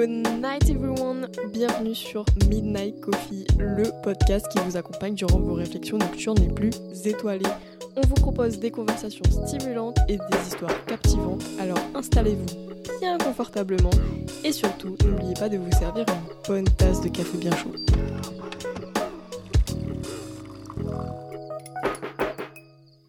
Good night everyone, bienvenue sur Midnight Coffee, le podcast qui vous accompagne durant vos réflexions nocturnes les plus étoilées. On vous propose des conversations stimulantes et des histoires captivantes, alors installez-vous bien confortablement et surtout n'oubliez pas de vous servir une bonne tasse de café bien chaud.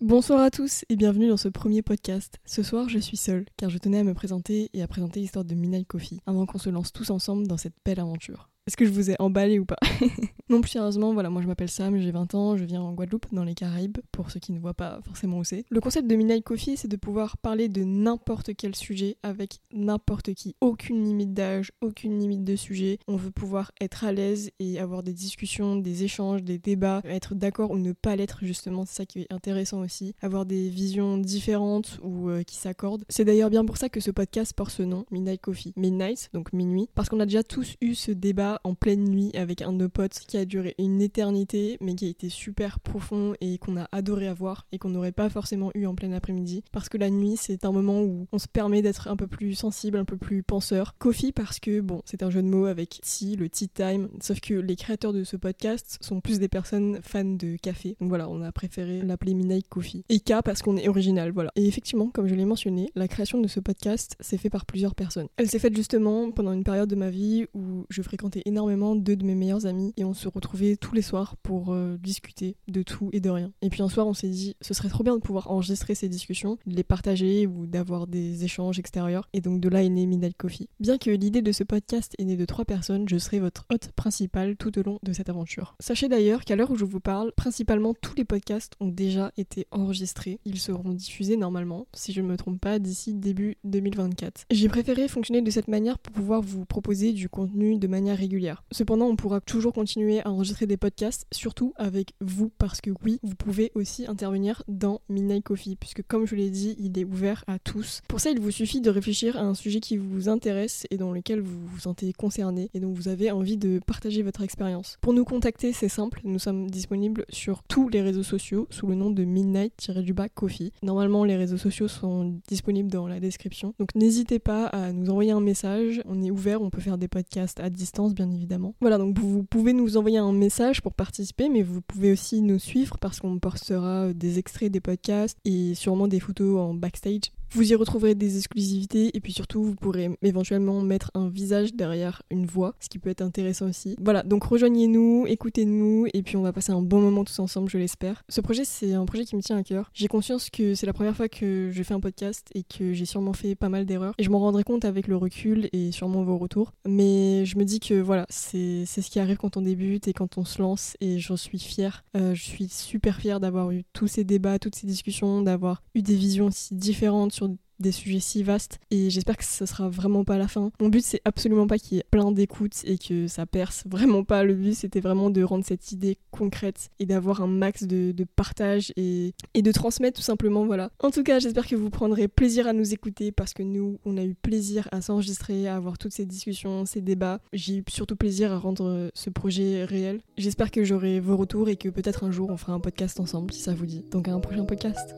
Bonsoir à tous et bienvenue dans ce premier podcast. Ce soir, je suis seule car je tenais à me présenter et à présenter l'histoire de Midnight Coffee avant qu'on se lance tous ensemble dans cette belle aventure. Est-ce que je vous ai emballé ou pas? Non, plus sérieusement, voilà, moi je m'appelle Sam, j'ai 20 ans, je viens en Guadeloupe, dans les Caraïbes, pour ceux qui ne voient pas forcément où c'est. Le concept de Midnight Coffee, c'est de pouvoir parler de n'importe quel sujet avec n'importe qui. Aucune limite d'âge, aucune limite de sujet. On veut pouvoir être à l'aise et avoir des discussions, des échanges, des débats, être d'accord ou ne pas l'être, justement, c'est ça qui est intéressant aussi. Avoir des visions différentes ou euh, qui s'accordent. C'est d'ailleurs bien pour ça que ce podcast porte ce nom, Midnight Coffee. Midnight, donc minuit, parce qu'on a déjà tous eu ce débat en pleine nuit avec un de nos potes qui a duré une éternité mais qui a été super profond et qu'on a adoré avoir et qu'on n'aurait pas forcément eu en plein après-midi parce que la nuit c'est un moment où on se permet d'être un peu plus sensible, un peu plus penseur. Coffee parce que bon c'est un jeu de mots avec tea, le tea time, sauf que les créateurs de ce podcast sont plus des personnes fans de café. Donc voilà, on a préféré l'appeler Midnight Coffee. Et K parce qu'on est original, voilà. Et effectivement, comme je l'ai mentionné, la création de ce podcast s'est fait par plusieurs personnes. Elle s'est faite justement pendant une période de ma vie où je fréquentais énormément deux de mes meilleurs amis et on se retrouvait tous les soirs pour euh, discuter de tout et de rien. Et puis un soir, on s'est dit, ce serait trop bien de pouvoir enregistrer ces discussions, de les partager ou d'avoir des échanges extérieurs. Et donc de là est né Midnight Coffee. Bien que l'idée de ce podcast est née de trois personnes, je serai votre hôte principal tout au long de cette aventure. Sachez d'ailleurs qu'à l'heure où je vous parle, principalement tous les podcasts ont déjà été enregistrés. Ils seront diffusés normalement, si je ne me trompe pas, d'ici début 2024. J'ai préféré fonctionner de cette manière pour pouvoir vous proposer du contenu de manière régulière Cependant, on pourra toujours continuer à enregistrer des podcasts, surtout avec vous, parce que oui, vous pouvez aussi intervenir dans Midnight Coffee, puisque comme je l'ai dit, il est ouvert à tous. Pour ça, il vous suffit de réfléchir à un sujet qui vous intéresse et dans lequel vous vous sentez concerné et dont vous avez envie de partager votre expérience. Pour nous contacter, c'est simple, nous sommes disponibles sur tous les réseaux sociaux sous le nom de Midnight-du-bas Coffee. Normalement, les réseaux sociaux sont disponibles dans la description, donc n'hésitez pas à nous envoyer un message, on est ouvert, on peut faire des podcasts à distance, bien évidemment. Voilà, donc vous pouvez nous envoyer un message pour participer, mais vous pouvez aussi nous suivre parce qu'on postera des extraits des podcasts et sûrement des photos en backstage vous y retrouverez des exclusivités et puis surtout vous pourrez éventuellement mettre un visage derrière une voix, ce qui peut être intéressant aussi. Voilà, donc rejoignez-nous, écoutez-nous et puis on va passer un bon moment tous ensemble, je l'espère. Ce projet, c'est un projet qui me tient à cœur. J'ai conscience que c'est la première fois que je fais un podcast et que j'ai sûrement fait pas mal d'erreurs et je m'en rendrai compte avec le recul et sûrement vos retours. Mais je me dis que voilà, c'est ce qui arrive quand on débute et quand on se lance et j'en suis fière. Euh, je suis super fière d'avoir eu tous ces débats, toutes ces discussions, d'avoir eu des visions aussi différentes des sujets si vastes et j'espère que ce sera vraiment pas la fin. Mon but c'est absolument pas qu'il y ait plein d'écoutes et que ça perce, vraiment pas. Le but c'était vraiment de rendre cette idée concrète et d'avoir un max de, partage et, et, de transmettre tout simplement, voilà. En tout cas, j'espère que vous prendrez plaisir à nous écouter parce que nous, on a eu plaisir à s'enregistrer, à avoir toutes ces discussions, ces débats. J'ai eu surtout plaisir à rendre ce projet réel. J'espère que j'aurai vos retours et que peut-être un jour on fera un podcast ensemble si ça vous dit. Donc à un prochain podcast.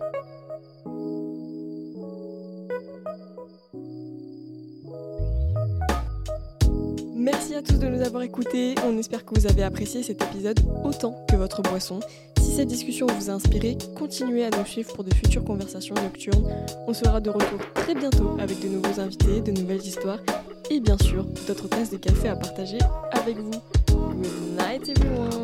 Tous de nous avoir écoutés. On espère que vous avez apprécié cet épisode autant que votre boisson. Si cette discussion vous a inspiré, continuez à nous suivre pour de futures conversations nocturnes. On sera de retour très bientôt avec de nouveaux invités, de nouvelles histoires et bien sûr d'autres tasses de café à partager avec vous. Good night everyone!